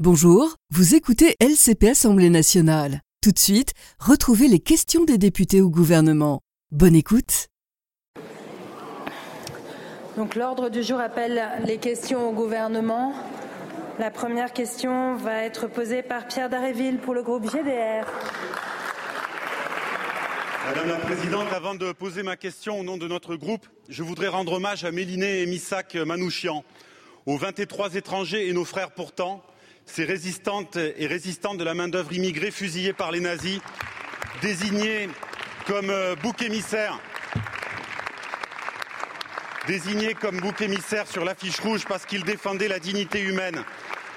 Bonjour, vous écoutez LCP Assemblée nationale. Tout de suite, retrouvez les questions des députés au gouvernement. Bonne écoute. Donc l'ordre du jour appelle les questions au gouvernement. La première question va être posée par Pierre Daréville pour le groupe GDR. Madame la Présidente, avant de poser ma question au nom de notre groupe, je voudrais rendre hommage à Méliné et Missak Manouchian, aux 23 étrangers et nos frères pourtant, ces résistantes et résistants de la main-d'œuvre immigrée fusillés par les nazis, désignés comme euh, bouc émissaire désignés comme bouc émissaire sur l'affiche rouge parce qu'ils défendaient la dignité humaine,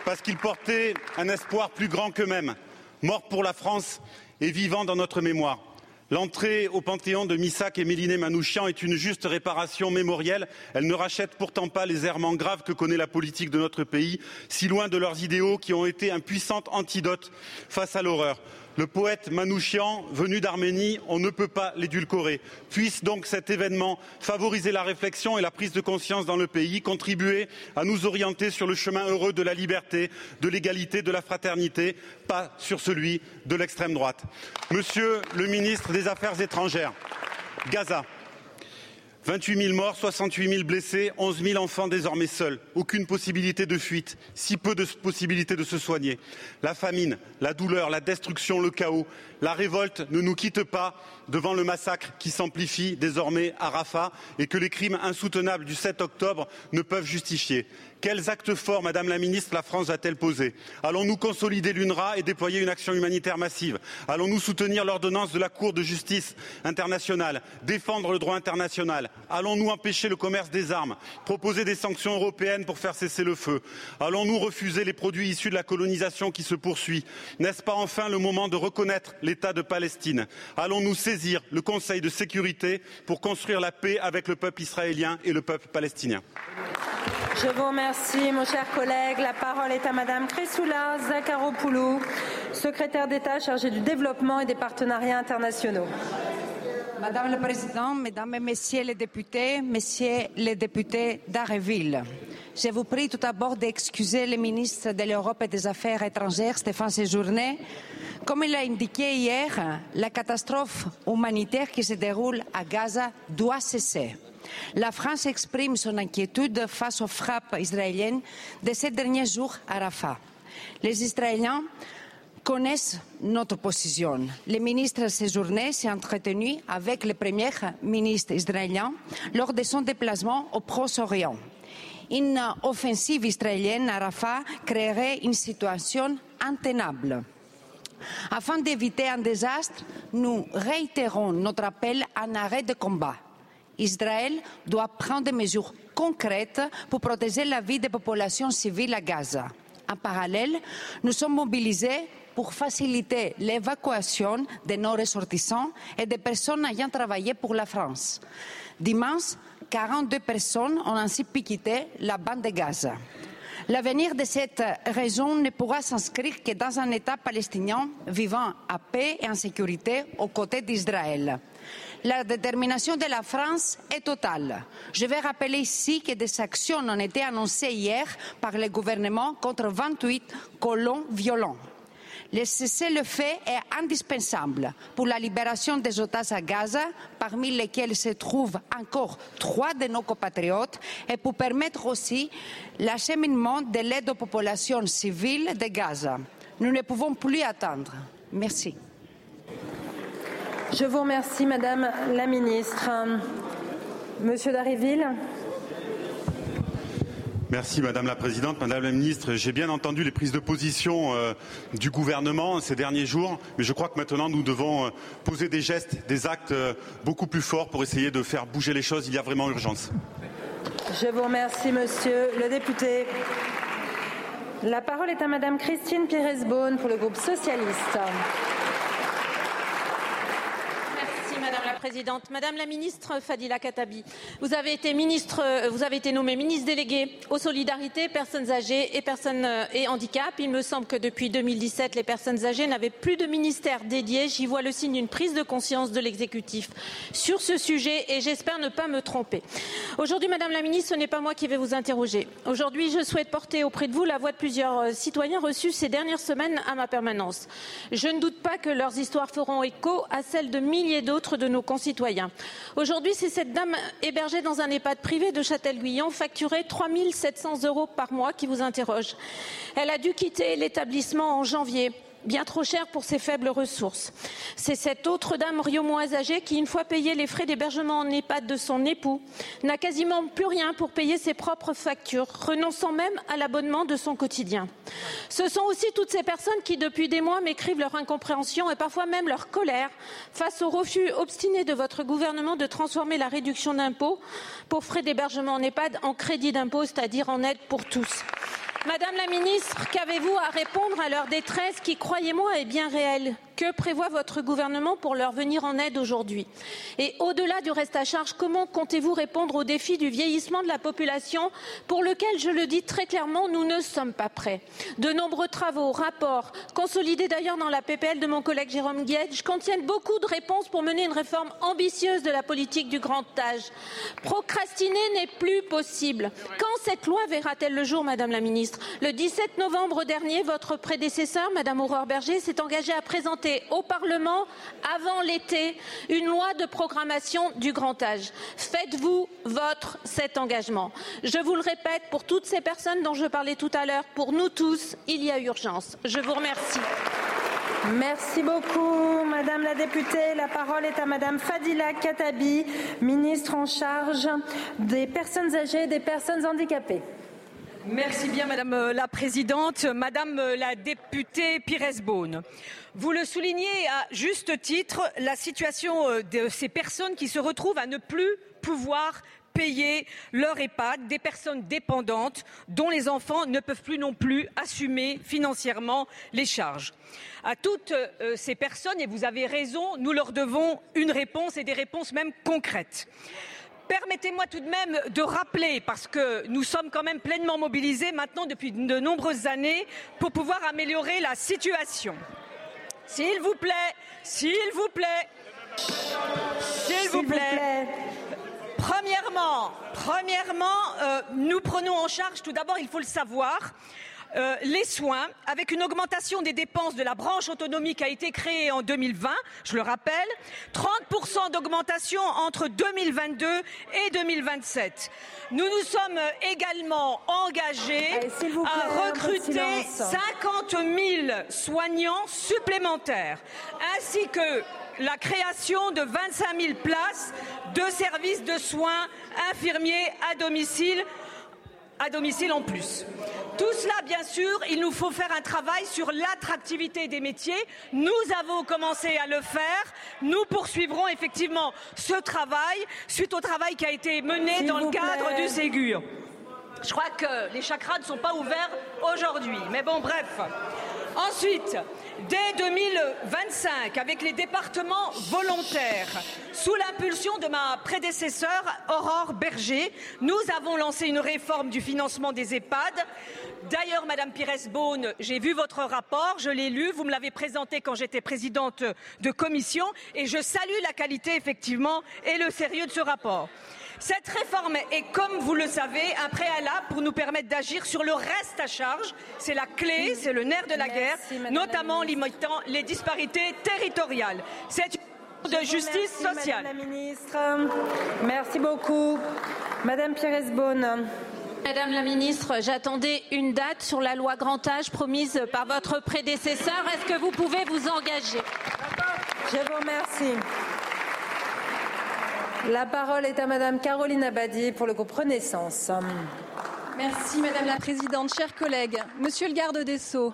parce qu'ils portaient un espoir plus grand qu'eux-mêmes, morts pour la France et vivant dans notre mémoire. L'entrée au Panthéon de Missak et Méliné Manouchian est une juste réparation mémorielle. Elle ne rachète pourtant pas les errements graves que connaît la politique de notre pays, si loin de leurs idéaux qui ont été un puissant antidote face à l'horreur. Le poète Manouchian, venu d'Arménie, on ne peut pas l'édulcorer. Puisse donc cet événement favoriser la réflexion et la prise de conscience dans le pays, contribuer à nous orienter sur le chemin heureux de la liberté, de l'égalité, de la fraternité, pas sur celui de l'extrême droite. Monsieur le ministre des Affaires étrangères, Gaza. 28 000 morts, 68 000 blessés, 11 000 enfants désormais seuls. Aucune possibilité de fuite, si peu de possibilités de se soigner. La famine, la douleur, la destruction, le chaos, la révolte ne nous quittent pas devant le massacre qui s'amplifie désormais à Rafah et que les crimes insoutenables du 7 octobre ne peuvent justifier. Quels actes forts, Madame la Ministre, la France va-t-elle poser? Allons-nous consolider l'UNRWA et déployer une action humanitaire massive? Allons-nous soutenir l'ordonnance de la Cour de justice internationale, défendre le droit international? Allons-nous empêcher le commerce des armes, proposer des sanctions européennes pour faire cesser le feu? Allons-nous refuser les produits issus de la colonisation qui se poursuit? N'est-ce pas enfin le moment de reconnaître l'État de Palestine? Allons-nous saisir le Conseil de sécurité pour construire la paix avec le peuple israélien et le peuple palestinien? Je vous remercie, mon cher collègue. La parole est à Madame Chrysoula Zakharopoulou, secrétaire d'État chargée du développement et des partenariats internationaux. Madame la Présidente, Mesdames et Messieurs les députés, Messieurs les députés d'Arreville, je vous prie tout d'abord d'excuser le ministre de l'Europe et des Affaires étrangères, Stéphane Séjourné. Comme il l'a indiqué hier, la catastrophe humanitaire qui se déroule à Gaza doit cesser. La France exprime son inquiétude face aux frappes israéliennes de ces derniers jours à Rafah. Les Israéliens connaissent notre position. Le ministre séjourné s'est entretenu avec le premier ministre israélien lors de son déplacement au Proche-Orient. Une offensive israélienne à Rafah créerait une situation intenable. Afin d'éviter un désastre, nous réitérons notre appel à un arrêt de combat. Israël doit prendre des mesures concrètes pour protéger la vie des populations civiles à Gaza. En parallèle, nous sommes mobilisés pour faciliter l'évacuation de nos ressortissants et des personnes ayant travaillé pour la France. Dimanche, 42 personnes ont ainsi quitter la bande de Gaza. L'avenir de cette région ne pourra s'inscrire que dans un État palestinien vivant en paix et en sécurité aux côtés d'Israël. La détermination de la France est totale. Je vais rappeler ici que des actions ont été annoncées hier par le gouvernement contre 28 colons violents. Le cessez-le-feu est indispensable pour la libération des otages à Gaza, parmi lesquels se trouvent encore trois de nos compatriotes, et pour permettre aussi l'acheminement de l'aide aux populations civiles de Gaza. Nous ne pouvons plus attendre. Merci. Je vous remercie, Madame la Ministre. Monsieur Dariville. Merci Madame la Présidente, Madame la Ministre. J'ai bien entendu les prises de position euh, du gouvernement ces derniers jours, mais je crois que maintenant nous devons euh, poser des gestes, des actes euh, beaucoup plus forts pour essayer de faire bouger les choses. Il y a vraiment urgence. Je vous remercie, Monsieur le député. La parole est à Madame Christine Pires-Beaune pour le groupe socialiste. Merci Madame la Présidente. Madame la ministre Fadila Katabi, vous avez été ministre, euh, vous avez été nommée ministre déléguée aux solidarités, personnes âgées et personnes euh, et handicap. Il me semble que depuis 2017, les personnes âgées n'avaient plus de ministère dédié. J'y vois le signe d'une prise de conscience de l'exécutif sur ce sujet et j'espère ne pas me tromper. Aujourd'hui, Madame la ministre, ce n'est pas moi qui vais vous interroger. Aujourd'hui, je souhaite porter auprès de vous la voix de plusieurs euh, citoyens reçus ces dernières semaines à ma permanence. Je ne doute pas que leurs histoires feront écho à celles de milliers d'autres de nos concitoyens. Aujourd'hui, c'est cette dame hébergée dans un EHPAD privé de Châtel-Guyon, facturée 3 700 euros par mois, qui vous interroge. Elle a dû quitter l'établissement en janvier bien trop cher pour ses faibles ressources. C'est cette autre dame riomoise âgée qui, une fois payé les frais d'hébergement en EHPAD de son époux, n'a quasiment plus rien pour payer ses propres factures, renonçant même à l'abonnement de son quotidien. Ce sont aussi toutes ces personnes qui, depuis des mois, m'écrivent leur incompréhension et parfois même leur colère face au refus obstiné de votre gouvernement de transformer la réduction d'impôt pour frais d'hébergement en EHPAD en crédit d'impôt, c'est-à-dire en aide pour tous. Madame la ministre, qu'avez-vous à répondre à leur détresse qui, croyez-moi, est bien réelle? Que prévoit votre gouvernement pour leur venir en aide aujourd'hui Et au-delà du reste à charge, comment comptez-vous répondre au défi du vieillissement de la population pour lequel, je le dis très clairement, nous ne sommes pas prêts De nombreux travaux, rapports, consolidés d'ailleurs dans la PPL de mon collègue Jérôme Guedj, contiennent beaucoup de réponses pour mener une réforme ambitieuse de la politique du grand âge. Procrastiner n'est plus possible. Quand cette loi verra-t-elle le jour, Madame la Ministre? Le 17 novembre dernier, votre prédécesseur, Madame Aurore Berger, s'est engagée à présenter au Parlement avant l'été une loi de programmation du grand âge. Faites-vous votre cet engagement. Je vous le répète, pour toutes ces personnes dont je parlais tout à l'heure, pour nous tous, il y a urgence. Je vous remercie. Merci beaucoup, Madame la députée. La parole est à Madame Fadila Katabi, ministre en charge des personnes âgées et des personnes handicapées. Merci bien, Madame la Présidente. Madame la députée Pires Beaune, vous le soulignez à juste titre, la situation euh, de ces personnes qui se retrouvent à ne plus pouvoir payer leur EHPAD, des personnes dépendantes dont les enfants ne peuvent plus non plus assumer financièrement les charges. À toutes euh, ces personnes, et vous avez raison, nous leur devons une réponse et des réponses même concrètes. Permettez-moi tout de même de rappeler, parce que nous sommes quand même pleinement mobilisés maintenant depuis de nombreuses années pour pouvoir améliorer la situation. S'il vous plaît, s'il vous plaît, s'il vous plaît. Premièrement, premièrement, euh, nous prenons en charge, tout d'abord, il faut le savoir, euh, les soins, avec une augmentation des dépenses de la branche autonomie qui a été créée en 2020, je le rappelle, 30% d'augmentation entre 2022 et 2027. Nous nous sommes également engagés à recruter 50 000 soignants supplémentaires, ainsi que la création de 25 000 places de services de soins infirmiers à domicile à domicile en plus. Tout cela, bien sûr, il nous faut faire un travail sur l'attractivité des métiers. Nous avons commencé à le faire. Nous poursuivrons effectivement ce travail suite au travail qui a été mené dans le cadre du Ségur. Je crois que les chakras ne sont pas ouverts aujourd'hui. Mais bon, bref. Ensuite, dès 2025, avec les départements volontaires, sous l'impulsion de ma prédécesseur Aurore Berger, nous avons lancé une réforme du financement des EHPAD. D'ailleurs, Madame Pires-Beaune, j'ai vu votre rapport, je l'ai lu, vous me l'avez présenté quand j'étais présidente de commission et je salue la qualité, effectivement, et le sérieux de ce rapport. Cette réforme est, comme vous le savez, un préalable pour nous permettre d'agir sur le reste à charge. C'est la clé, c'est le nerf de la guerre, notamment en limitant les disparités territoriales. C'est une de justice sociale. Madame la ministre, merci beaucoup. Madame Pires-Beaune. Madame la ministre, j'attendais une date sur la loi grand âge promise par votre prédécesseur. Est-ce que vous pouvez vous engager? Je vous remercie. La parole est à Madame Caroline Abadi pour le groupe Renaissance. Merci Madame la Présidente, chers collègues. Monsieur le garde des Sceaux,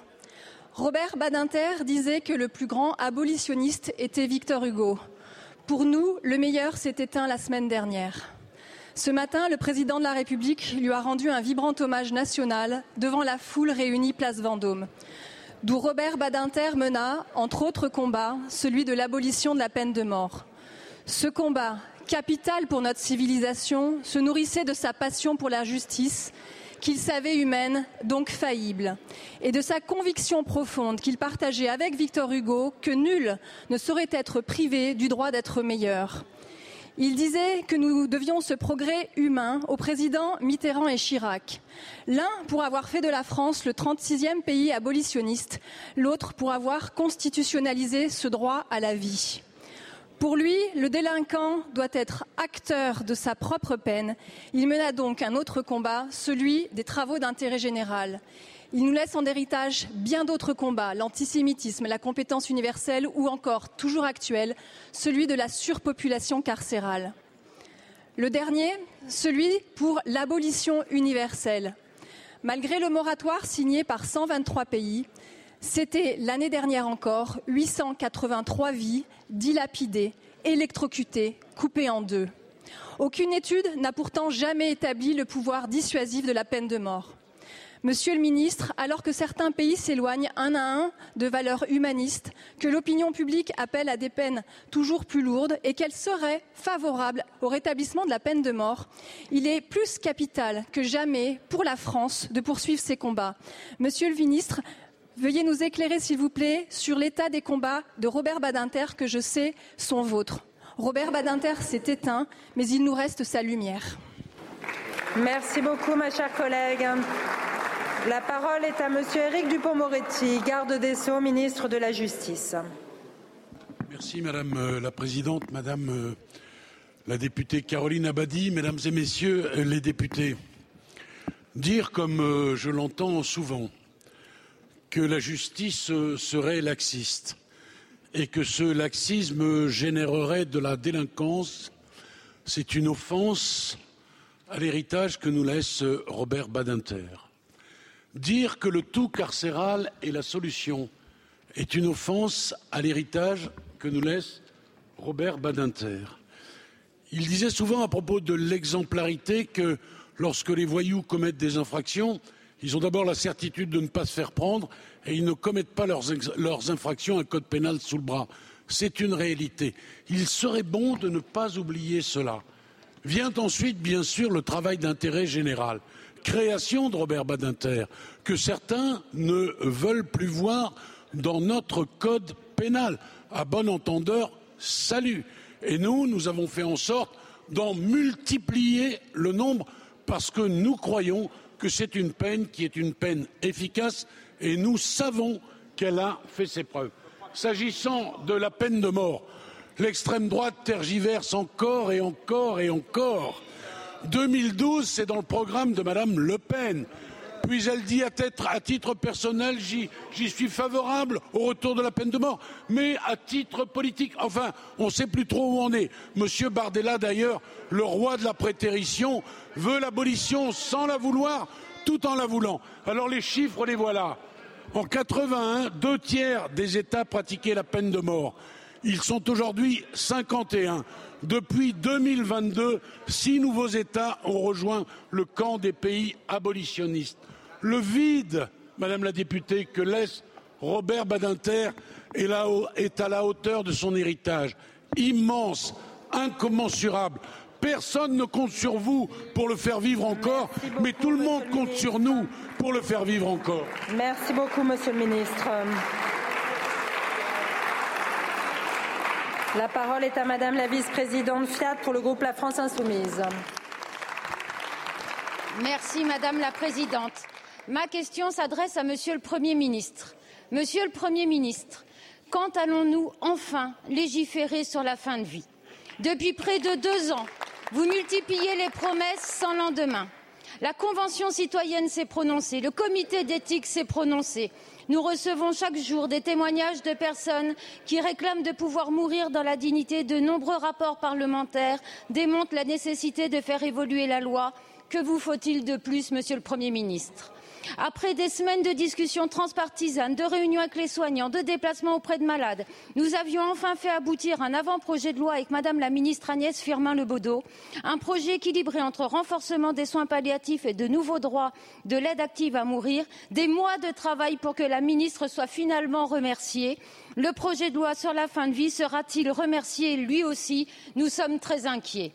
Robert Badinter disait que le plus grand abolitionniste était Victor Hugo. Pour nous, le meilleur s'est éteint la semaine dernière. Ce matin, le président de la République lui a rendu un vibrant hommage national devant la foule réunie place Vendôme, d'où Robert Badinter mena, entre autres combats, celui de l'abolition de la peine de mort. Ce combat, capital pour notre civilisation, se nourrissait de sa passion pour la justice, qu'il savait humaine, donc faillible, et de sa conviction profonde qu'il partageait avec Victor Hugo que nul ne saurait être privé du droit d'être meilleur. Il disait que nous devions ce progrès humain aux présidents Mitterrand et Chirac. L'un pour avoir fait de la France le 36e pays abolitionniste, l'autre pour avoir constitutionnalisé ce droit à la vie. Pour lui, le délinquant doit être acteur de sa propre peine. Il mena donc un autre combat, celui des travaux d'intérêt général. Il nous laisse en héritage bien d'autres combats, l'antisémitisme, la compétence universelle ou encore, toujours actuel, celui de la surpopulation carcérale. Le dernier, celui pour l'abolition universelle. Malgré le moratoire signé par 123 pays, c'était l'année dernière encore 883 vies dilapidées, électrocutées, coupées en deux. Aucune étude n'a pourtant jamais établi le pouvoir dissuasif de la peine de mort. Monsieur le ministre, alors que certains pays s'éloignent un à un de valeurs humanistes, que l'opinion publique appelle à des peines toujours plus lourdes et qu'elle serait favorable au rétablissement de la peine de mort, il est plus capital que jamais pour la France de poursuivre ces combats. Monsieur le ministre, veuillez nous éclairer, s'il vous plaît, sur l'état des combats de Robert Badinter, que je sais sont vôtres. Robert Badinter s'est éteint, mais il nous reste sa lumière. Merci beaucoup, ma chère collègue. La parole est à Monsieur Éric Dupont-Moretti, garde des Sceaux, ministre de la Justice. Merci Madame euh, la Présidente, Madame euh, la députée Caroline Abadi, Mesdames et Messieurs euh, les députés. Dire, comme je l'entends souvent, que la justice serait laxiste et que ce laxisme générerait de la délinquance, c'est une offense à l'héritage que nous laisse Robert Badinter. Dire que le tout carcéral est la solution est une offense à l'héritage que nous laisse Robert Badinter. Il disait souvent à propos de l'exemplarité que lorsque les voyous commettent des infractions, ils ont d'abord la certitude de ne pas se faire prendre et ils ne commettent pas leurs, infractions un code pénal sous le bras. C'est une réalité. Il serait bon de ne pas oublier cela. Vient ensuite, bien sûr, le travail d'intérêt général création de Robert Badinter que certains ne veulent plus voir dans notre code pénal. À bon entendeur, salut. Et nous, nous avons fait en sorte d'en multiplier le nombre parce que nous croyons que c'est une peine qui est une peine efficace et nous savons qu'elle a fait ses preuves. S'agissant de la peine de mort, l'extrême droite tergiverse encore et encore et encore 2012, c'est dans le programme de Madame Le Pen. Puis elle dit à, titre personnel, j'y suis favorable au retour de la peine de mort, mais à titre politique. Enfin, on ne sait plus trop où on est. Monsieur Bardella, d'ailleurs, le roi de la prétérition, veut l'abolition sans la vouloir, tout en la voulant. Alors les chiffres, les voilà. En 81, deux tiers des États pratiquaient la peine de mort. Ils sont aujourd'hui 51. Depuis 2022, six nouveaux États ont rejoint le camp des pays abolitionnistes. Le vide, Madame la députée, que laisse Robert Badinter est à la hauteur de son héritage. Immense, incommensurable. Personne ne compte sur vous pour le faire vivre encore, mais tout le monde compte sur nous pour le faire vivre encore. Merci beaucoup, Monsieur le Ministre. La parole est à Madame la vice-présidente Fiat pour le groupe La France Insoumise. Merci Madame la Présidente. Ma question s'adresse à Monsieur le Premier ministre. Monsieur le Premier ministre, quand allons-nous enfin légiférer sur la fin de vie? Depuis près de deux ans, vous multipliez les promesses sans lendemain. La Convention citoyenne s'est prononcée, le comité d'éthique s'est prononcé, nous recevons chaque jour des témoignages de personnes qui réclament de pouvoir mourir dans la dignité. De nombreux rapports parlementaires démontrent la nécessité de faire évoluer la loi. Que vous faut-il de plus, Monsieur le Premier ministre? Après des semaines de discussions transpartisanes, de réunions avec les soignants, de déplacements auprès de malades, nous avions enfin fait aboutir un avant-projet de loi avec Madame la ministre Agnès Firmin-Lebaudot, un projet équilibré entre renforcement des soins palliatifs et de nouveaux droits de l'aide active à mourir, des mois de travail pour que la ministre soit finalement remerciée. Le projet de loi sur la fin de vie sera-t-il remercié lui aussi? Nous sommes très inquiets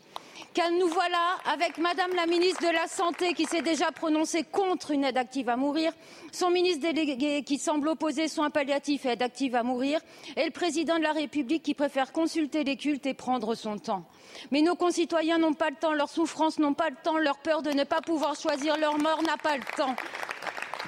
car nous voilà avec Madame la ministre de la Santé qui s'est déjà prononcée contre une aide active à mourir, son ministre délégué qui semble opposer soins palliatifs et aide active à mourir, et le président de la République qui préfère consulter les cultes et prendre son temps. Mais nos concitoyens n'ont pas le temps, leurs souffrances n'ont pas le temps, leur peur de ne pas pouvoir choisir leur mort n'a pas le temps.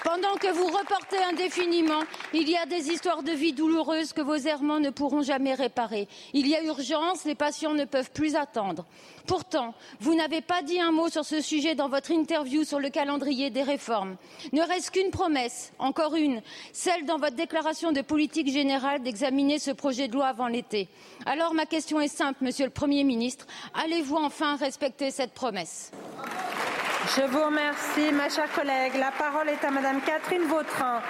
Pendant que vous reportez indéfiniment, il y a des histoires de vie douloureuses que vos errements ne pourront jamais réparer. Il y a urgence, les patients ne peuvent plus attendre. Pourtant, vous n'avez pas dit un mot sur ce sujet dans votre interview sur le calendrier des réformes. Ne reste qu'une promesse, encore une, celle dans votre déclaration de politique générale d'examiner ce projet de loi avant l'été. Alors ma question est simple, Monsieur le Premier ministre, allez-vous enfin respecter cette promesse? Je vous remercie, ma chère collègue. La parole est à Madame Catherine Vautrin,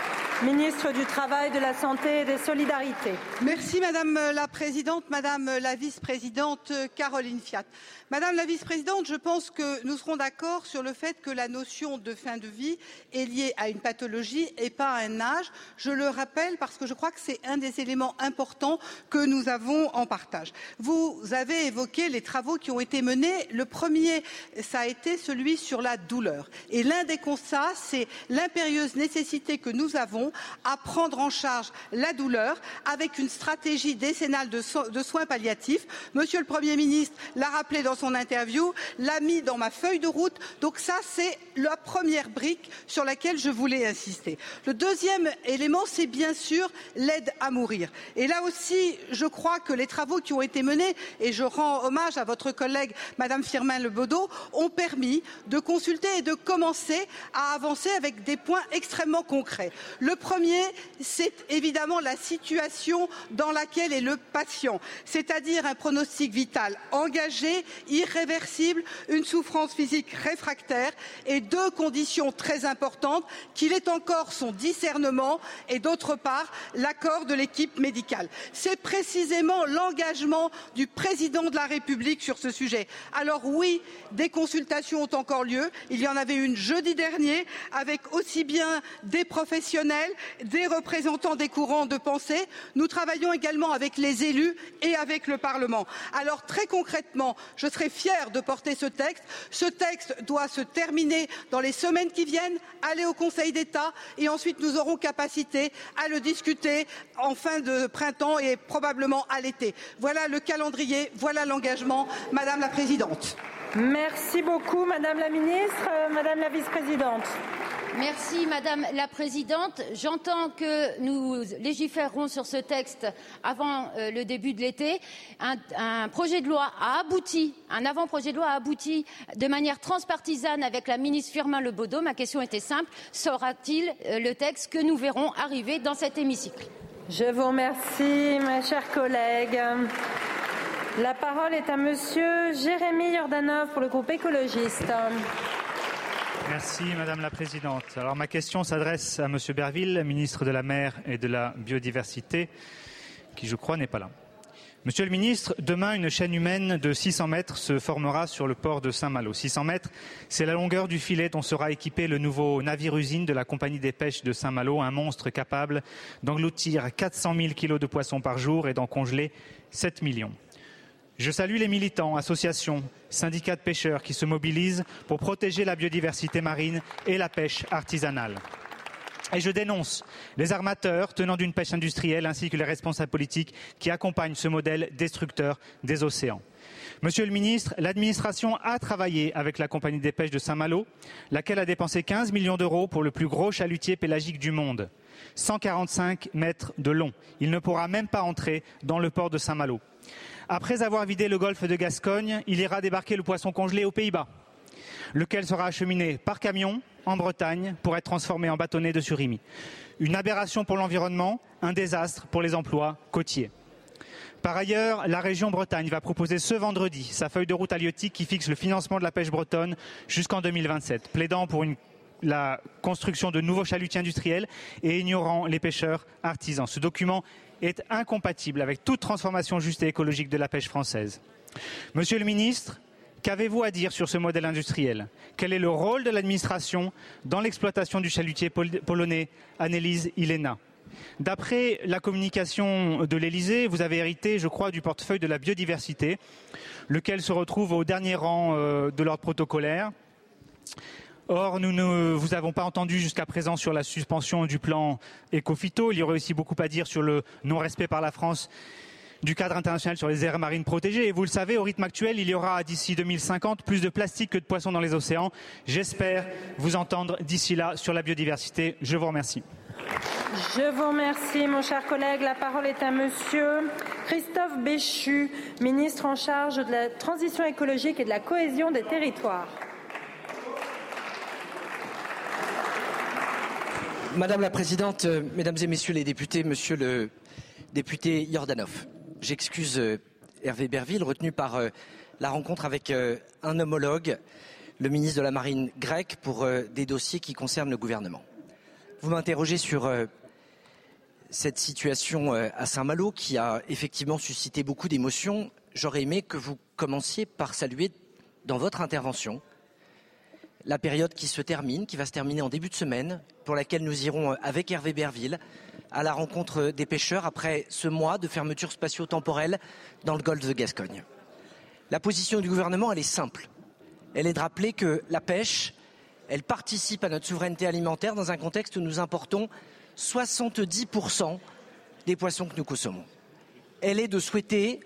ministre du Travail, de la Santé et des Solidarités. Merci Madame la Présidente, Madame la Vice-présidente Caroline Fiat. Madame la Vice-présidente, je pense que nous serons d'accord sur le fait que la notion de fin de vie est liée à une pathologie et pas à un âge. Je le rappelle parce que je crois que c'est un des éléments importants que nous avons en partage. Vous avez évoqué les travaux qui ont été menés. Le premier, ça a été celui sur la douleur. Et l'un des constats, c'est l'impérieuse nécessité que nous avons à prendre en charge la douleur avec une stratégie décennale de, so de soins palliatifs. Monsieur le Premier ministre l'a rappelé dans son interview, l'a mis dans ma feuille de route. Donc ça, c'est la première brique sur laquelle je voulais insister. Le deuxième élément, c'est bien sûr l'aide à mourir. Et là aussi, je crois que les travaux qui ont été menés, et je rends hommage à votre collègue Madame Firmin Lebaudot, ont permis de consulter et de commencer à avancer avec des points extrêmement concrets. Le premier, c'est évidemment la situation dans laquelle est le patient, c'est-à-dire un pronostic vital engagé, irréversible, une souffrance physique réfractaire et deux conditions très importantes qu'il ait encore son discernement et d'autre part l'accord de l'équipe médicale. C'est précisément l'engagement du président de la République sur ce sujet. Alors oui, des consultations ont encore lieu. Il y en avait une jeudi dernier avec aussi bien des professionnels, des représentants des courants de pensée. Nous travaillons également avec les élus et avec le Parlement. Alors très concrètement, je serai fière de porter ce texte. Ce texte doit se terminer dans les semaines qui viennent, aller au Conseil d'État et ensuite nous aurons capacité à le discuter en fin de printemps et probablement à l'été. Voilà le calendrier, voilà l'engagement, Madame la Présidente. Merci beaucoup, Madame la Ministre. Madame la Vice-présidente. Merci Madame la Présidente. J'entends que nous légiférerons sur ce texte avant euh, le début de l'été. Un, un, projet de loi a abouti, un avant-projet de loi a abouti de manière transpartisane avec la ministre Firmin Lebaudot. Ma question était simple. Sera-t-il euh, le texte que nous verrons arriver dans cet hémicycle? Je vous remercie, ma chère collègue. La parole est à Monsieur Jérémy Jordanov pour le groupe écologiste. Merci Madame la Présidente. Alors ma question s'adresse à Monsieur Berville, ministre de la Mer et de la Biodiversité, qui je crois n'est pas là. Monsieur le ministre, demain, une chaîne humaine de 600 mètres se formera sur le port de Saint-Malo. 600 mètres, c'est la longueur du filet dont sera équipé le nouveau navire-usine de la compagnie des pêches de Saint-Malo, un monstre capable d'engloutir 400 000 kilos de poissons par jour et d'en congeler 7 millions. Je salue les militants, associations, syndicats de pêcheurs qui se mobilisent pour protéger la biodiversité marine et la pêche artisanale. Et je dénonce les armateurs tenant d'une pêche industrielle ainsi que les responsables politiques qui accompagnent ce modèle destructeur des océans. Monsieur le ministre, l'administration a travaillé avec la compagnie des pêches de Saint-Malo, laquelle a dépensé 15 millions d'euros pour le plus gros chalutier pélagique du monde. 145 mètres de long. Il ne pourra même pas entrer dans le port de Saint-Malo. Après avoir vidé le golfe de Gascogne, il ira débarquer le poisson congelé aux Pays-Bas, lequel sera acheminé par camion en Bretagne pour être transformé en bâtonnet de surimi. Une aberration pour l'environnement, un désastre pour les emplois côtiers. Par ailleurs, la région Bretagne va proposer ce vendredi sa feuille de route halieutique qui fixe le financement de la pêche bretonne jusqu'en 2027, plaidant pour la construction de nouveaux chalutiers industriels et ignorant les pêcheurs artisans. Ce document est incompatible avec toute transformation juste et écologique de la pêche française. Monsieur le ministre, Qu'avez-vous à dire sur ce modèle industriel? Quel est le rôle de l'administration dans l'exploitation du chalutier polonais Annelise Ilena? D'après la communication de l'Elysée, vous avez hérité, je crois, du portefeuille de la biodiversité, lequel se retrouve au dernier rang euh, de l'ordre protocolaire. Or, nous ne vous avons pas entendu jusqu'à présent sur la suspension du plan Ecofito. Il y aurait aussi beaucoup à dire sur le non-respect par la France du cadre international sur les aires marines protégées. Et vous le savez, au rythme actuel, il y aura d'ici 2050 plus de plastique que de poissons dans les océans. J'espère vous entendre d'ici là sur la biodiversité. Je vous remercie. Je vous remercie, mon cher collègue. La parole est à monsieur Christophe Béchu, ministre en charge de la transition écologique et de la cohésion des territoires. Madame la Présidente, euh, Mesdames et Messieurs les députés, Monsieur le député Yordanov, J'excuse euh, Hervé Berville, retenu par euh, la rencontre avec un homologue, le ministre de la Marine grec, pour des dossiers qui concernent le gouvernement. Vous m'interrogez sur cette situation à Saint-Malo qui a effectivement suscité beaucoup d'émotions. J'aurais aimé que vous commenciez par saluer dans votre intervention la période qui se termine, qui va se terminer en début de semaine, pour laquelle nous irons avec Hervé Berville à la rencontre des pêcheurs après ce mois de fermeture spatio-temporelle dans le golfe de Gascogne. La position du gouvernement, elle est simple. Elle est de rappeler que la pêche, elle participe à notre souveraineté alimentaire dans un contexte où nous importons 70% des poissons que nous consommons. Elle est de souhaiter,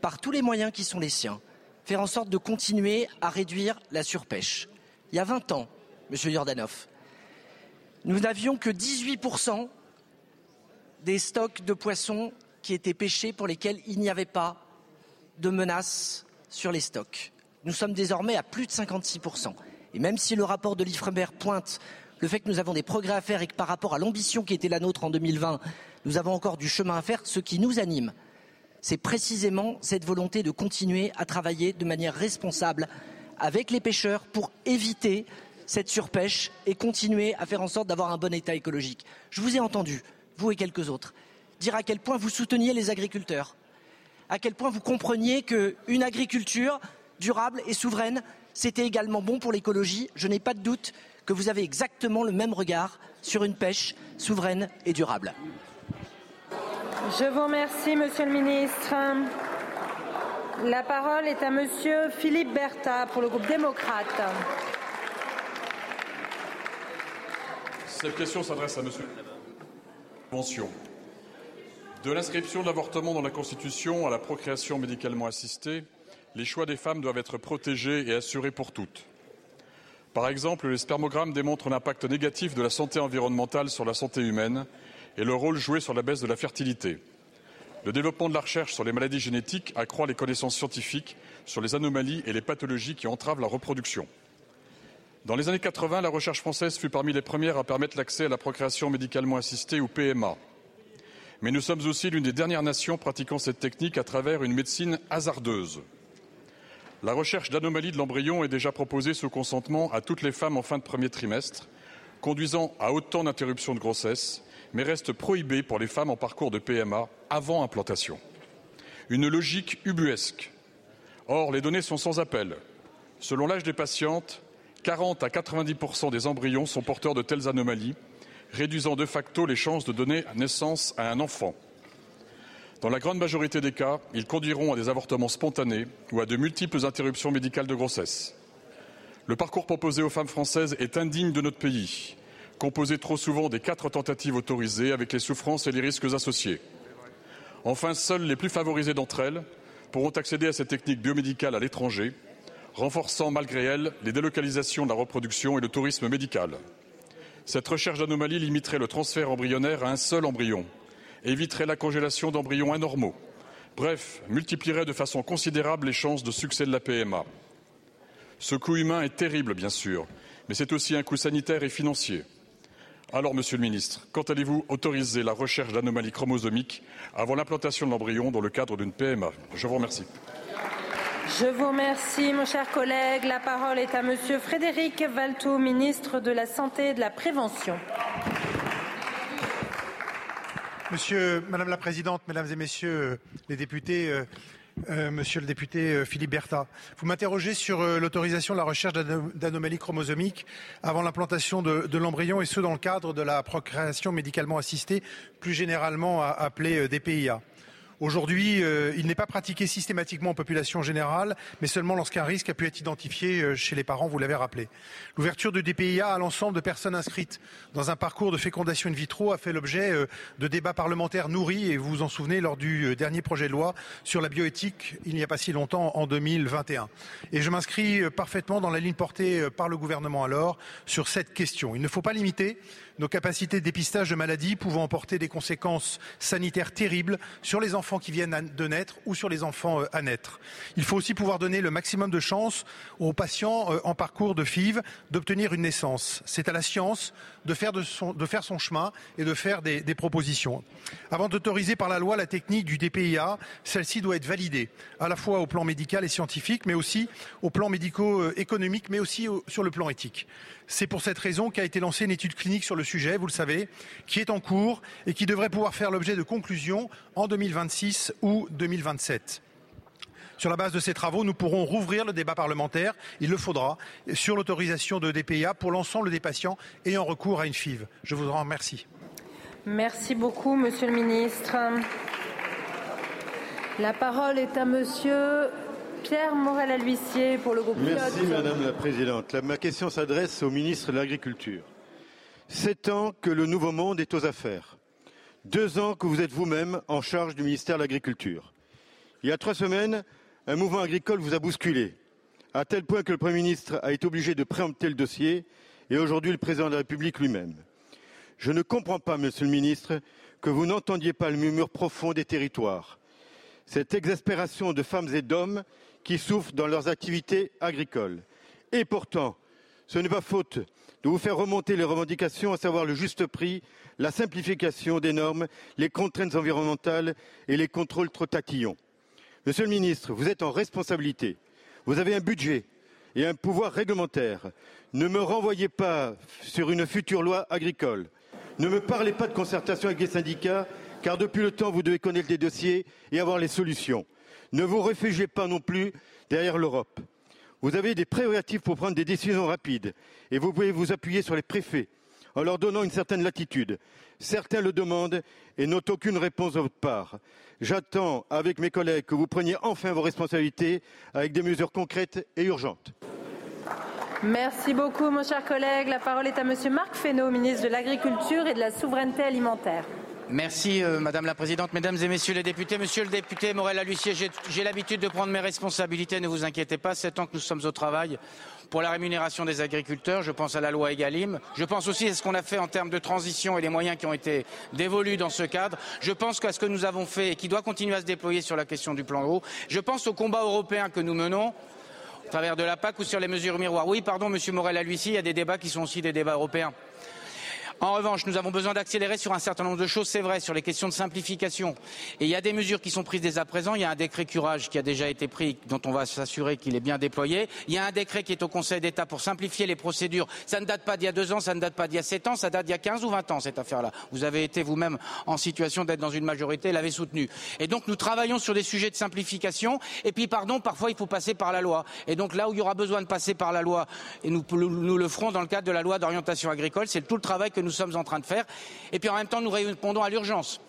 par tous les moyens qui sont les siens, faire en sorte de continuer à réduire la surpêche. Il y a 20 ans, Monsieur Jordanov, nous n'avions que 18% des stocks de poissons qui étaient pêchés pour lesquels il n'y avait pas de menace sur les stocks. Nous sommes désormais à plus de 56%. Et même si le rapport de l'IFREMER pointe le fait que nous avons des progrès à faire et que par rapport à l'ambition qui était la nôtre en 2020, nous avons encore du chemin à faire, ce qui nous anime, c'est précisément cette volonté de continuer à travailler de manière responsable avec les pêcheurs pour éviter cette surpêche et continuer à faire en sorte d'avoir un bon état écologique. Je vous ai entendu vous et quelques autres, dire à quel point vous souteniez les agriculteurs, à quel point vous compreniez qu'une agriculture durable et souveraine, c'était également bon pour l'écologie. Je n'ai pas de doute que vous avez exactement le même regard sur une pêche souveraine et durable. Je vous remercie, Monsieur le Ministre. La parole est à Monsieur Philippe Bertha pour le groupe démocrate. Cette question s'adresse à Monsieur. De l'inscription de l'avortement dans la Constitution à la procréation médicalement assistée, les choix des femmes doivent être protégés et assurés pour toutes. Par exemple, les spermogrammes démontrent l'impact négatif de la santé environnementale sur la santé humaine et le rôle joué sur la baisse de la fertilité. Le développement de la recherche sur les maladies génétiques accroît les connaissances scientifiques sur les anomalies et les pathologies qui entravent la reproduction. Dans les années 80, la recherche française fut parmi les premières à permettre l'accès à la procréation médicalement assistée ou PMA. Mais nous sommes aussi l'une des dernières nations pratiquant cette technique à travers une médecine hasardeuse. La recherche d'anomalies de l'embryon est déjà proposée sous consentement à toutes les femmes en fin de premier trimestre, conduisant à autant d'interruptions de grossesse, mais reste prohibée pour les femmes en parcours de PMA avant implantation. Une logique ubuesque. Or, les données sont sans appel. Selon l'âge des patientes, 40 à 90% des embryons sont porteurs de telles anomalies, réduisant de facto les chances de donner naissance à un enfant. Dans la grande majorité des cas, ils conduiront à des avortements spontanés ou à de multiples interruptions médicales de grossesse. Le parcours proposé aux femmes françaises est indigne de notre pays, composé trop souvent des quatre tentatives autorisées avec les souffrances et les risques associés. Enfin, seules les plus favorisées d'entre elles pourront accéder à cette technique biomédicale à l'étranger, renforçant malgré elle les délocalisations de la reproduction et le tourisme médical. Cette recherche d'anomalies limiterait le transfert embryonnaire à un seul embryon, éviterait la congélation d'embryons anormaux, bref, multiplierait de façon considérable les chances de succès de la PMA. Ce coût humain est terrible, bien sûr, mais c'est aussi un coût sanitaire et financier. Alors, Monsieur le Ministre, quand allez-vous autoriser la recherche d'anomalies chromosomiques avant l'implantation de l'embryon dans le cadre d'une PMA Je vous remercie. Je vous remercie, mon cher collègue. La parole est à Monsieur Frédéric Valtou, ministre de la Santé et de la Prévention. Monsieur, Madame la Présidente, Mesdames et Messieurs les députés, euh, Monsieur le député euh, Philippe Bertha, vous m'interrogez sur euh, l'autorisation de la recherche d'anomalies chromosomiques avant l'implantation de, de l'embryon et ce dans le cadre de la procréation médicalement assistée, plus généralement appelée DPIA. Aujourd'hui, euh, il n'est pas pratiqué systématiquement en population générale, mais seulement lorsqu'un risque a pu être identifié euh, chez les parents, vous l'avez rappelé. L'ouverture de DPIA à l'ensemble de personnes inscrites dans un parcours de fécondation in vitro a fait l'objet euh, de débats parlementaires nourris, et vous vous en souvenez, lors du dernier projet de loi sur la bioéthique, il n'y a pas si longtemps, en 2021. Et je m'inscris parfaitement dans la ligne portée par le gouvernement alors sur cette question. Il ne faut pas limiter nos capacités de dépistage de maladies pouvant emporter des conséquences sanitaires terribles sur les enfants qui viennent de naître ou sur les enfants euh, à naître. Il faut aussi pouvoir donner le maximum de chances aux patients euh, en parcours de FIV d'obtenir une naissance. C'est à la science de faire, de, son, de faire son chemin et de faire des, propositions. Avant d'autoriser par la loi la technique du DPIA, celle-ci doit être validée, à la fois au plan médical et scientifique, mais aussi au plan médico-économique, mais aussi au, sur le plan éthique. C'est pour cette raison qu'a été lancée une étude clinique sur le sujet, vous le savez, qui est en cours et qui devrait pouvoir faire l'objet de conclusions en 2026 ou 2027. Sur la base de ces travaux, nous pourrons rouvrir le débat parlementaire, il le faudra, sur l'autorisation de DPIA pour l'ensemble des patients ayant recours à une FIV. Je vous en remercie. Merci beaucoup, Monsieur le Ministre. La parole est à Monsieur Pierre Morel-Huissier pour le groupe Merci Pilote. Madame la Présidente. La- ma question s'adresse au ministre de l'Agriculture. Sept ans que le Nouveau Monde est aux affaires. Deux ans que vous êtes vous-même en charge du ministère de l'Agriculture. Il y a trois semaines, un mouvement agricole vous a bousculé, à tel point que le Premier ministre a été obligé de préempter le dossier et aujourd'hui le Président de la République lui-même. Je ne comprends pas, Monsieur le ministre, que vous n'entendiez pas le murmure profond des territoires, cette exaspération de femmes et d'hommes qui souffrent dans leurs activités agricoles. Et pourtant, ce n'est pas faute de vous faire remonter les revendications, à savoir le juste prix, la simplification des normes, les contraintes environnementales et les contrôles trop tatillons. Monsieur le ministre, vous êtes en responsabilité. Vous avez un budget et un pouvoir réglementaire. Ne me renvoyez pas sur une future loi agricole. Ne me parlez pas de concertation avec les syndicats, car depuis le temps, vous devez connaître les dossiers et avoir les solutions. Ne vous réfugiez pas non plus derrière l'Europe. Vous avez des prérogatives pour prendre des décisions rapides et vous pouvez vous appuyer sur les préfets en leur donnant une certaine latitude. Certains le demandent et n'ont aucune réponse de votre part. J'attends avec mes collègues que vous preniez enfin vos responsabilités avec des mesures concrètes et urgentes. Merci beaucoup, mon cher collègue. La parole est à Monsieur Marc Fesneau, ministre de l'Agriculture et de la Souveraineté alimentaire. Merci euh, Madame la Présidente, Mesdames et Messieurs les députés. Monsieur le député Morel Alussier, j'ai l'habitude de prendre mes responsabilités, ne vous inquiétez pas. Sept ans que nous sommes au travail pour la rémunération des agriculteurs. Je pense à la loi Egalim. Je pense aussi à ce qu'on a fait en termes de transition et les moyens qui ont été dévolus dans ce cadre. Je pense qu'à ce que nous avons fait et qui doit continuer à se déployer sur la question du plan eau. Je pense au combat européen que nous menons au travers de la PAC ou sur les mesures miroirs. Oui, pardon, Monsieur Morel Alussier, il y a des débats qui sont aussi des débats européens. En revanche, nous avons besoin d'accélérer sur un certain nombre de choses, c'est vrai, sur les questions de simplification. Et il y a des mesures qui sont prises dès à présent. Il y a un décret curage qui a déjà été pris, dont on va s'assurer qu'il est bien déployé. Il y a un décret qui est au Conseil d'État pour simplifier les procédures. Ça ne date pas d'il y a deux ans, ça ne date pas d'il y a sept ans, ça date d'il y a 15 ou 20 ans, cette affaire-là. Vous avez été vous-même en situation d'être dans une majorité l'avez soutenu. Et donc, nous travaillons sur des sujets de simplification. Et puis, pardon, parfois, il faut passer par la loi. Et donc, là où il y aura besoin de passer par la loi, et nous, nous le ferons dans le cadre de la loi d'orientation agricole, c'est tout le travail que nous sommes en train de faire. Et puis en même temps, nous répondons à l'urgence.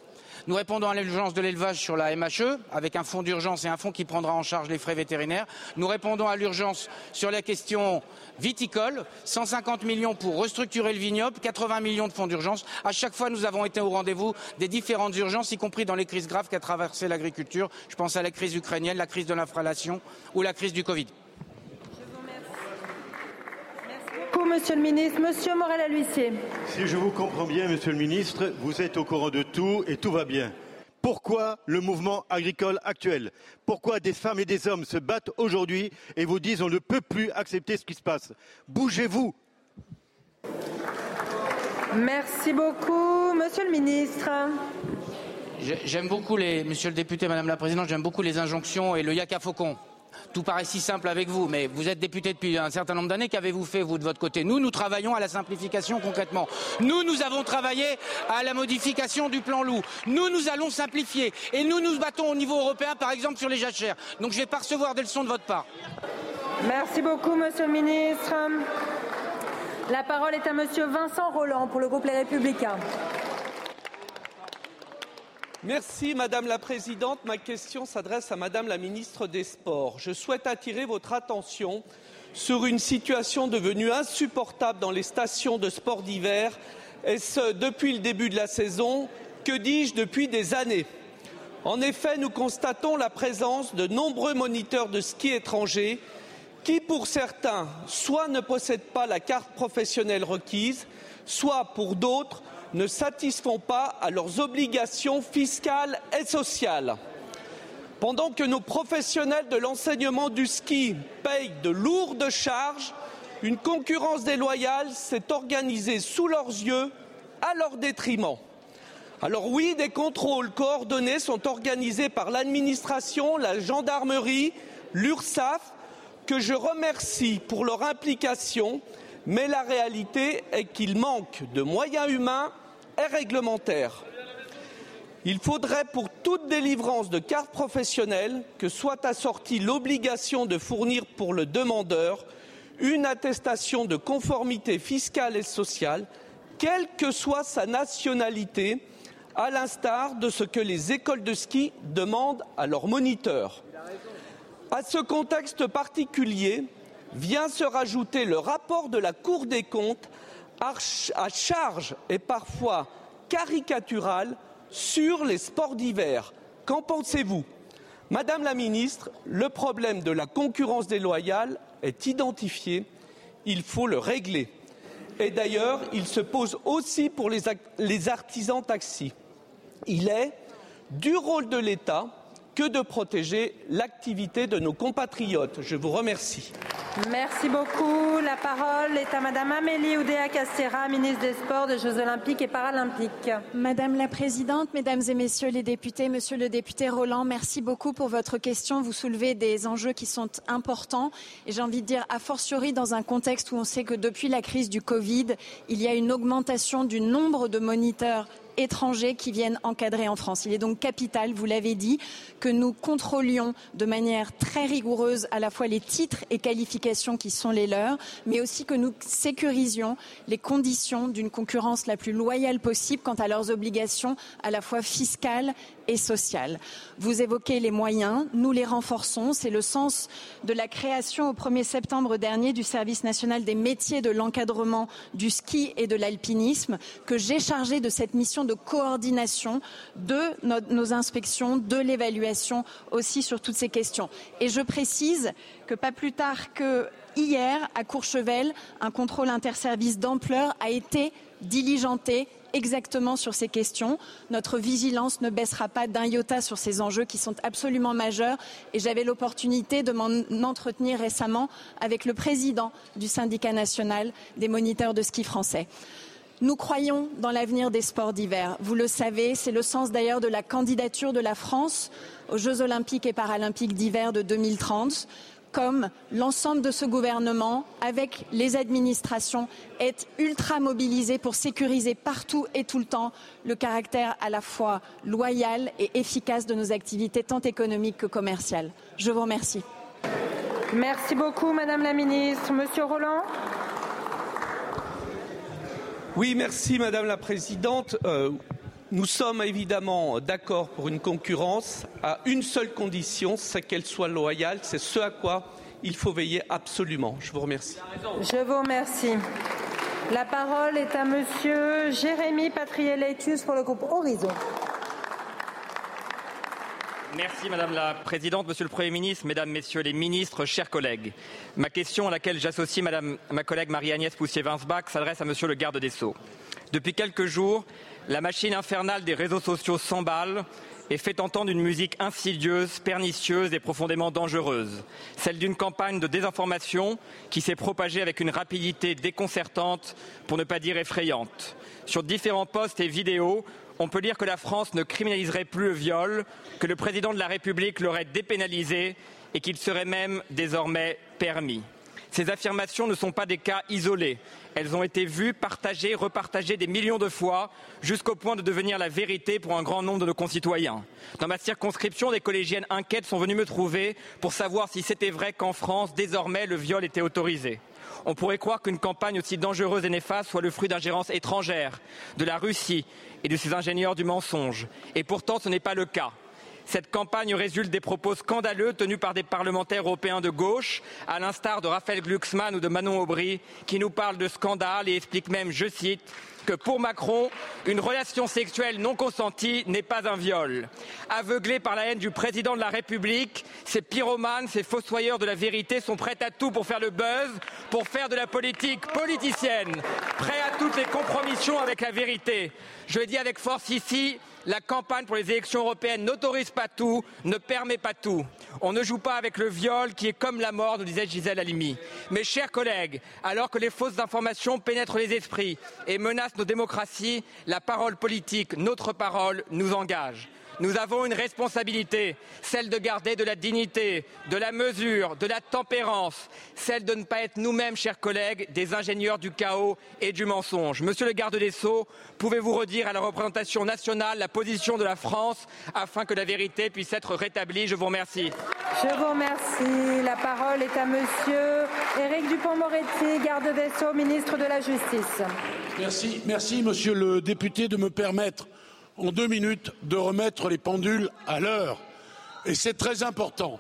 Nous répondons à l'urgence de l'élevage sur la MHE, avec un fonds d'urgence et un fonds qui prendra en charge les frais vétérinaires. Nous répondons à l'urgence sur la question viticole, 150 millions pour restructurer le vignoble, 80 millions de fonds d'urgence. À chaque fois, nous avons été au rendez-vous des différentes urgences, y compris dans les crises graves qu'a traversé l'agriculture. Je pense à la crise ukrainienne, la crise de l'inflation ou la crise du Covid. Beaucoup, Monsieur le ministre. Monsieur Morel-Huissier. Si je vous comprends bien, Monsieur le ministre, vous êtes au courant de tout et tout va bien. Pourquoi le mouvement agricole actuel? Pourquoi des femmes et des hommes se battent aujourd'hui et vous disent on ne peut plus accepter ce qui se passe? Bougez-vous Merci beaucoup, Monsieur le ministre. J'aime beaucoup les, Monsieur le député, Madame la Présidente, j'aime beaucoup les injonctions et le yak à faucon. Tout paraît si simple avec vous, mais vous êtes député depuis un certain nombre d'années. Qu'avez-vous fait, vous, de votre côté Nous, nous travaillons à la simplification concrètement. Nous, nous avons travaillé à la modification du plan loup. Nous, nous allons simplifier. Et nous, nous battons au niveau européen, par exemple, sur les jachères. Donc, je ne vais pas recevoir des leçons de votre part. Merci beaucoup, monsieur le ministre. La parole est à monsieur Vincent Roland pour le groupe Les Républicains. Merci Madame la Présidente. Ma question s'adresse à Madame la Ministre des Sports. Je souhaite attirer votre attention sur une situation devenue insupportable dans les stations de sport d'hiver, et ce depuis le début de la saison, que dis-je depuis des années. En effet, nous constatons la présence de nombreux moniteurs de ski étrangers qui, pour certains, soit ne possèdent pas la carte professionnelle requise, soit, pour d'autres, ne satisfont pas à leurs obligations fiscales et sociales. Pendant que nos professionnels de l'enseignement du ski payent de lourdes charges, une concurrence déloyale s'est organisée sous leurs yeux, à leur détriment. Alors oui, des contrôles coordonnés sont organisés par l'administration, la gendarmerie, l'URSSAF, que je remercie pour leur implication, mais la réalité est qu'il manque de moyens humains et réglementaires. Il faudrait pour toute délivrance de carte professionnelle que soit assortie l'obligation de fournir pour le demandeur une attestation de conformité fiscale et sociale, quelle que soit sa nationalité, à l'instar de ce que les écoles de ski demandent à leurs moniteurs. À ce contexte particulier vient se rajouter le rapport de la Cour des comptes à charge et parfois caricatural sur les sports d'hiver. Qu'en pensez-vous? Madame la ministre, le problème de la concurrence déloyale est identifié, il faut le régler. Et d'ailleurs, il se pose aussi pour les, les artisans taxis. Il est du rôle de l'État que de protéger l'activité de nos compatriotes. Je vous remercie. Merci beaucoup. La parole est à Madame Amélie Oudéa-Castéra, ministre des Sports, des Jeux Olympiques et Paralympiques. Madame la Présidente, Mesdames et Messieurs les députés, Monsieur le député Roland, merci beaucoup pour votre question. Vous soulevez des enjeux qui sont importants et j'ai envie de dire a fortiori dans un contexte où on sait que depuis la crise du Covid, il y a une augmentation du nombre de moniteurs étrangers qui viennent encadrer en France. Il est donc capital, vous l'avez dit, que nous contrôlions de manière très rigoureuse à la fois les titres et qualifications qui sont les leurs, mais aussi que nous sécurisions les conditions d'une concurrence la plus loyale possible quant à leurs obligations à la fois fiscales et sociales. Vous évoquez les moyens, nous les renforçons. C'est le sens de la création au 1er septembre dernier du service national des métiers de l'encadrement du ski et de l'alpinisme que j'ai chargé de cette mission de coordination de nos inspections, de l'évaluation aussi sur toutes ces questions. Et je précise que pas plus tard que hier, à Courchevel, un contrôle interservice d'ampleur a été diligenté exactement sur ces questions. Notre vigilance ne baissera pas d'un iota sur ces enjeux qui sont absolument majeurs et j'avais l'opportunité de m'en entretenir récemment avec le président du syndicat national des moniteurs de ski français. Nous croyons dans l'avenir des sports d'hiver. Vous le savez, c'est le sens d'ailleurs de la candidature de la France aux Jeux olympiques et paralympiques d'hiver de 2030 comme l'ensemble de ce gouvernement, avec les administrations, est ultra mobilisé pour sécuriser partout et tout le temps le caractère à la fois loyal et efficace de nos activités tant économiques que commerciales. Je vous remercie. Merci beaucoup, Madame la Ministre. Monsieur Roland. Oui, merci, Madame la Présidente. Euh, nous sommes évidemment d'accord pour une concurrence à une seule condition, c'est qu'elle soit loyale. C'est ce à quoi il faut veiller absolument. Je vous remercie. Je vous remercie. La parole est à Monsieur Jérémy Patrielaitus pour le groupe Horizon. Merci Madame la Présidente, Monsieur le Premier ministre, Mesdames, Messieurs les ministres, chers collègues. Ma question à laquelle j'associe Madame, ma collègue Marie-Agnès Poussier-Vinsbach s'adresse à Monsieur le garde des Sceaux. Depuis quelques jours, la machine infernale des réseaux sociaux s'emballe et fait entendre une musique insidieuse, pernicieuse et profondément dangereuse, celle d'une campagne de désinformation qui s'est propagée avec une rapidité déconcertante, pour ne pas dire effrayante. Sur différents posts et vidéos, on peut lire que la France ne criminaliserait plus le viol, que le président de la République l'aurait dépénalisé et qu'il serait même désormais permis. Ces affirmations ne sont pas des cas isolés. Elles ont été vues, partagées, repartagées des millions de fois, jusqu'au point de devenir la vérité pour un grand nombre de nos concitoyens. Dans ma circonscription, des collégiennes inquiètes sont venues me trouver pour savoir si c'était vrai qu'en France, désormais, le viol était autorisé. On pourrait croire qu'une campagne aussi dangereuse et néfaste soit le fruit d'ingérences étrangères, de la Russie et de ses ingénieurs du mensonge. Et pourtant, ce n'est pas le cas. Cette campagne résulte des propos scandaleux tenus par des parlementaires européens de gauche, à l'instar de Raphaël Glucksmann ou de Manon Aubry, qui nous parlent de scandale et expliquent même, je cite, que pour Macron, une relation sexuelle non consentie n'est pas un viol. Aveuglés par la haine du président de la République, ces pyromanes, ces fossoyeurs de la vérité sont prêts à tout pour faire le buzz, pour faire de la politique politicienne, prêts à toutes les compromissions avec la vérité. Je le dis avec force ici, la campagne pour les élections européennes n'autorise pas tout, ne permet pas tout. On ne joue pas avec le viol qui est comme la mort, nous disait Gisèle Halimi. Mes chers collègues, alors que les fausses informations pénètrent les esprits et menacent nos démocraties, la parole politique, notre parole, nous engage. Nous avons une responsabilité, celle de garder de la dignité, de la mesure, de la tempérance, celle de ne pas être nous-mêmes, chers collègues, des ingénieurs du chaos et du mensonge. Monsieur le garde des Sceaux, pouvez-vous redire à la représentation nationale la position de la France afin que la vérité puisse être rétablie? Je vous remercie. Je vous remercie. La parole est à monsieur Éric Dupont-Moretti, garde des Sceaux, ministre de la Justice. Merci, merci, monsieur le député, de me permettre en deux minutes de remettre les pendules à l'heure. Et c'est très important.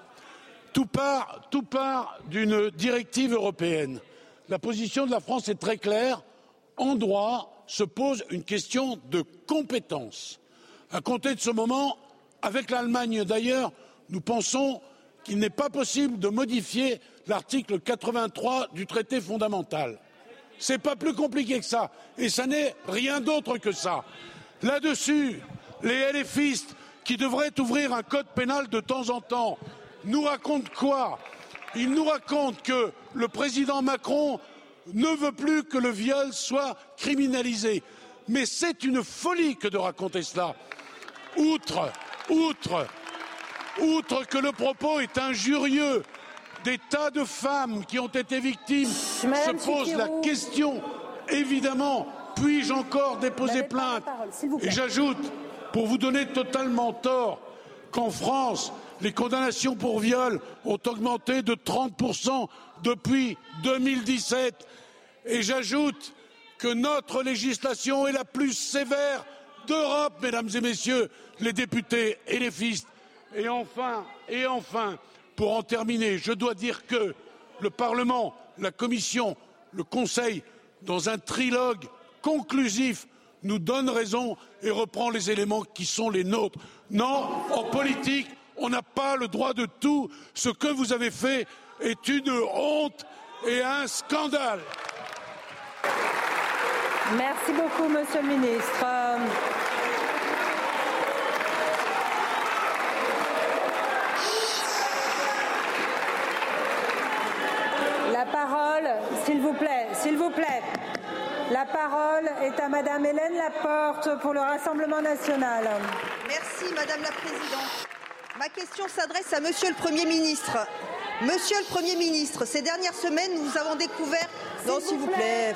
Tout part, tout part d'une directive européenne. La position de la France est très claire. En droit se pose une question de compétence. À compter de ce moment, avec l'Allemagne d'ailleurs, nous pensons qu'il n'est pas possible de modifier l'article 83 du traité fondamental. C'est pas plus compliqué que ça. Et ça n'est rien d'autre que ça. Là-dessus, les LFistes qui devraient ouvrir un code pénal de temps en temps nous racontent quoi? Ils nous racontent que le président Macron ne veut plus que le viol soit criminalisé. Mais c'est une folie que de raconter cela. Outre, outre, outre que le propos est injurieux, des tas de femmes qui ont été victimes se posent la question, évidemment, puis-je encore déposer plainte Et j'ajoute, pour vous donner totalement tort, qu'en France, les condamnations pour viol ont augmenté de 30% depuis 2017. Et j'ajoute que notre législation est la plus sévère d'Europe, mesdames et messieurs les députés et les fils. Et enfin, et enfin, pour en terminer, je dois dire que le Parlement, la Commission, le Conseil, dans un trilogue conclusif nous donne raison et reprend les éléments qui sont les nôtres. Non, en politique, on n'a pas le droit de tout. Ce que vous avez fait est une honte et un scandale. Merci beaucoup, Monsieur le Ministre. La parole, s'il vous plaît, s'il vous plaît. La parole est à Madame Hélène Laporte pour le Rassemblement national. Merci Madame la Présidente. Ma question s'adresse à Monsieur le Premier ministre. Monsieur le Premier ministre, ces dernières semaines, nous avons découvert. Non, s'il vous plaît.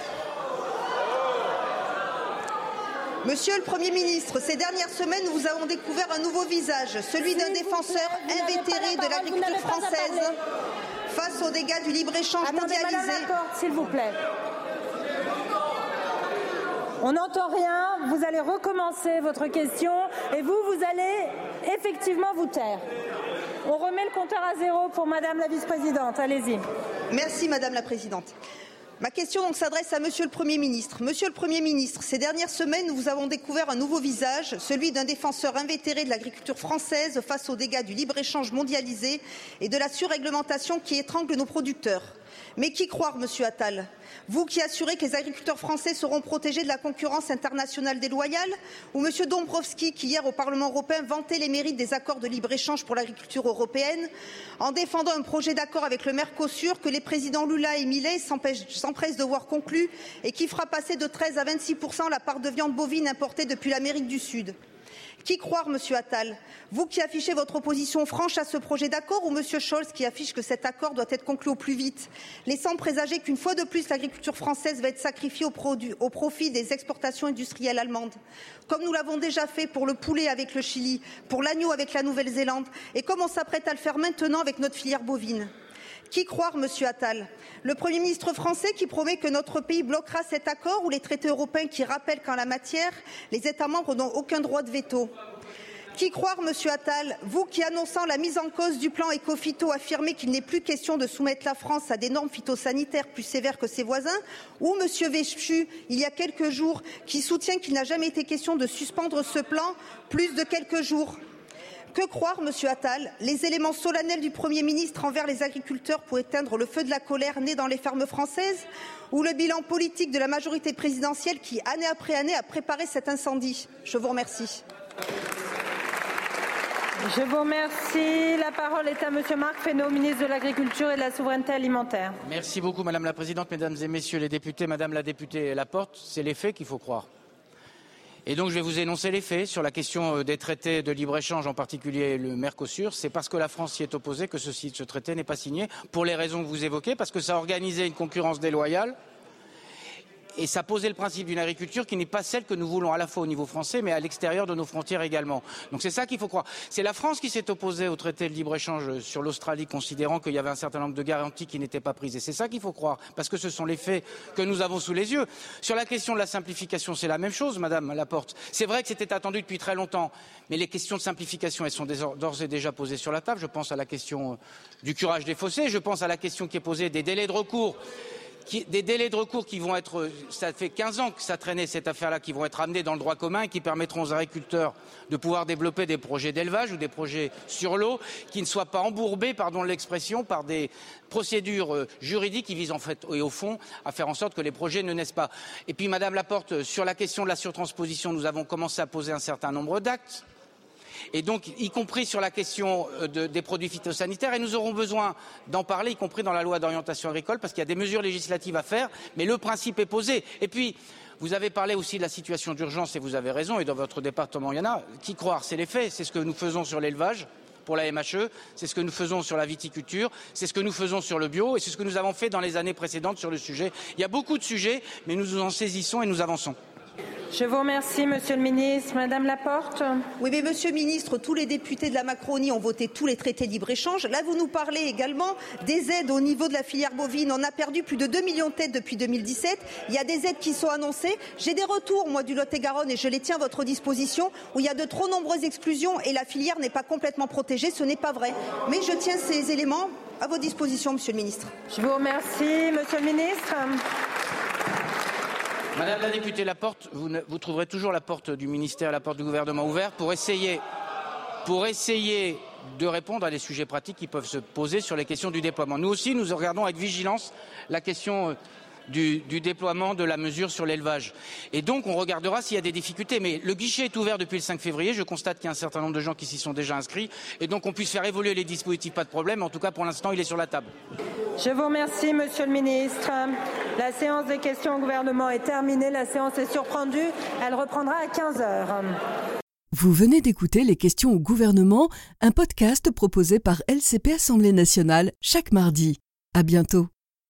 Monsieur le Premier ministre, ces dernières semaines, nous avons découvert un nouveau visage, celui d'un défenseur invétéré de l'agriculture française face aux dégâts du libre-échange mondialisé. S'il vous plaît. On n'entend rien, vous allez recommencer votre question et vous, vous allez effectivement vous taire. On remet le compteur à zéro pour Madame la vice-présidente. Allez-y. Merci Madame la Présidente. Ma question s'adresse à Monsieur le Premier ministre. Monsieur le Premier ministre, ces dernières semaines, nous avons découvert un nouveau visage, celui d'un défenseur invétéré de l'agriculture française face aux dégâts du libre-échange mondialisé et de la surréglementation qui étrangle nos producteurs. Mais qui croire, monsieur Attal? Vous qui assurez que les agriculteurs français seront protégés de la concurrence internationale déloyale Ou monsieur Dombrovski qui, hier au Parlement européen, vantait les mérites des accords de libre-échange pour l'agriculture européenne en défendant un projet d'accord avec le Mercosur que les présidents Lula et Millet s'empressent de voir conclu et qui fera passer de 13 à 26% la part de viande bovine importée depuis l'Amérique du Sud qui croire, Monsieur Attal? Vous qui affichez votre opposition franche à ce projet d'accord ou Monsieur Scholz qui affiche que cet accord doit être conclu au plus vite, laissant présager qu'une fois de plus l'agriculture française va être sacrifiée au, profit des exportations industrielles allemandes, comme nous l'avons déjà fait pour le poulet avec le Chili, pour l'agneau avec la Nouvelle-Zélande et comme on s'apprête à le faire maintenant avec notre filière bovine. Qui croire, Monsieur Attal? Le Premier ministre français qui promet que notre pays bloquera cet accord ou les traités européens qui rappellent qu'en la matière, les États membres n'ont aucun droit de veto. Qui croire, Monsieur Attal, vous qui annonçant la mise en cause du plan Ecofito affirmez qu'il n'est plus question de soumettre la France à des normes phytosanitaires plus sévères que ses voisins, ou Monsieur Véchu, il y a quelques jours, qui soutient qu'il n'a jamais été question de suspendre ce plan plus de quelques jours? Que croire, Monsieur Attal? Les éléments solennels du Premier ministre envers les agriculteurs pour éteindre le feu de la colère née dans les fermes françaises? Ou le bilan politique de la majorité présidentielle qui, année après année, a préparé cet incendie? Je vous remercie. Je vous remercie. La parole est à Monsieur Marc Fesneau, ministre de l'Agriculture et de la Souveraineté alimentaire. Merci beaucoup, Madame la Présidente, Mesdames et Messieurs les députés, Madame la députée Laporte. C'est les faits qu'il faut croire. Et donc je vais vous énoncer les faits sur la question euh, des traités de libre-échange, en particulier le Mercosur. C'est parce que la France s'y est opposée que ce, ce traité n'est pas signé, pour les raisons que vous évoquez, parce que ça a organisé une concurrence déloyale et ça posait le principe d'une agriculture qui n'est pas celle que nous voulons à la fois au niveau français, mais à l'extérieur de nos frontières également. Donc c'est ça qu'il faut croire. C'est la France qui s'est opposée au traité de libre-échange sur l'Australie, considérant qu'il y avait un certain nombre de garanties qui n'étaient pas prises. C'est ça qu'il faut croire, parce que ce sont les faits que nous avons sous les yeux. Sur la question de la simplification, c'est la même chose, Madame Laporte. C'est vrai que c'était attendu depuis très longtemps, mais les questions de simplification, elles sont d'ores et déjà posées sur la table. Je pense à la question euh, du curage des fossés, je pense à la question qui est posée des délais de recours des délais de recours qui vont être, ça fait 15 ans que ça traînait cette affaire-là, qui vont être amenés dans le droit commun et qui permettront aux agriculteurs de pouvoir développer des projets d'élevage ou des projets sur l'eau qui ne soient pas embourbés, pardon l'expression, par des procédures euh, juridiques qui visent en fait et au fond à faire en sorte que les projets ne naissent pas. Et puis, Madame Laporte, sur la question de la surtransposition, nous avons commencé à poser un certain nombre d'actes et donc y compris sur la question euh, des produits phytosanitaires. Et nous aurons besoin d'en parler, y compris dans la loi d'orientation agricole, parce qu'il y a des mesures législatives à faire, mais le principe est posé. Et puis, vous avez parlé aussi de la situation d'urgence, et vous avez raison, et dans votre département, il y en a. Qui croire C'est les faits, c'est ce que nous faisons sur l'élevage pour la MHE, c'est ce que nous faisons sur la viticulture, c'est ce que nous faisons sur le bio et c'est ce que nous avons fait dans les années précédentes sur le sujet. Il y a beaucoup de sujets, mais nous nous en saisissons et nous avançons. Je vous remercie, Monsieur le Ministre. Madame Laporte. Oui, mais Monsieur le Ministre, tous les députés de la Macronie ont voté tous les traités de libre-échange. Là, vous nous parlez également des aides au niveau de la filière bovine. On a perdu plus de 2 millions de têtes depuis 2017. Il y a des aides qui sont annoncées. J'ai des retours, moi, du Lot-et-Garonne, et je les tiens à votre disposition, où il y a de trop nombreuses exclusions et la filière n'est pas complètement protégée. Ce n'est pas vrai. Mais je tiens ces éléments à votre disposition, Monsieur le Ministre. Je vous remercie, Monsieur le Ministre. Madame la députée Laporte, vous, vous trouverez toujours la porte du ministère, la porte du gouvernement ouverte pour essayer, pour essayer de répondre à des sujets pratiques qui peuvent se poser sur les questions du déploiement. Nous aussi, nous regardons avec vigilance la question du, déploiement de la mesure sur l'élevage. Et donc, on regardera s'il y a des difficultés. Mais le guichet est ouvert depuis le 5 février. Je constate qu'il y a un certain nombre de gens qui s'y sont déjà inscrits. Et donc, on puisse faire évoluer les dispositifs, pas de problème. En tout cas, pour l'instant, il est sur la table. Je vous remercie, Monsieur le Ministre. La séance des questions au gouvernement est terminée. La séance est surprendue. Elle reprendra à 15 heures. Vous venez d'écouter Les questions au gouvernement, un podcast proposé par LCP Assemblée nationale chaque mardi. À bientôt.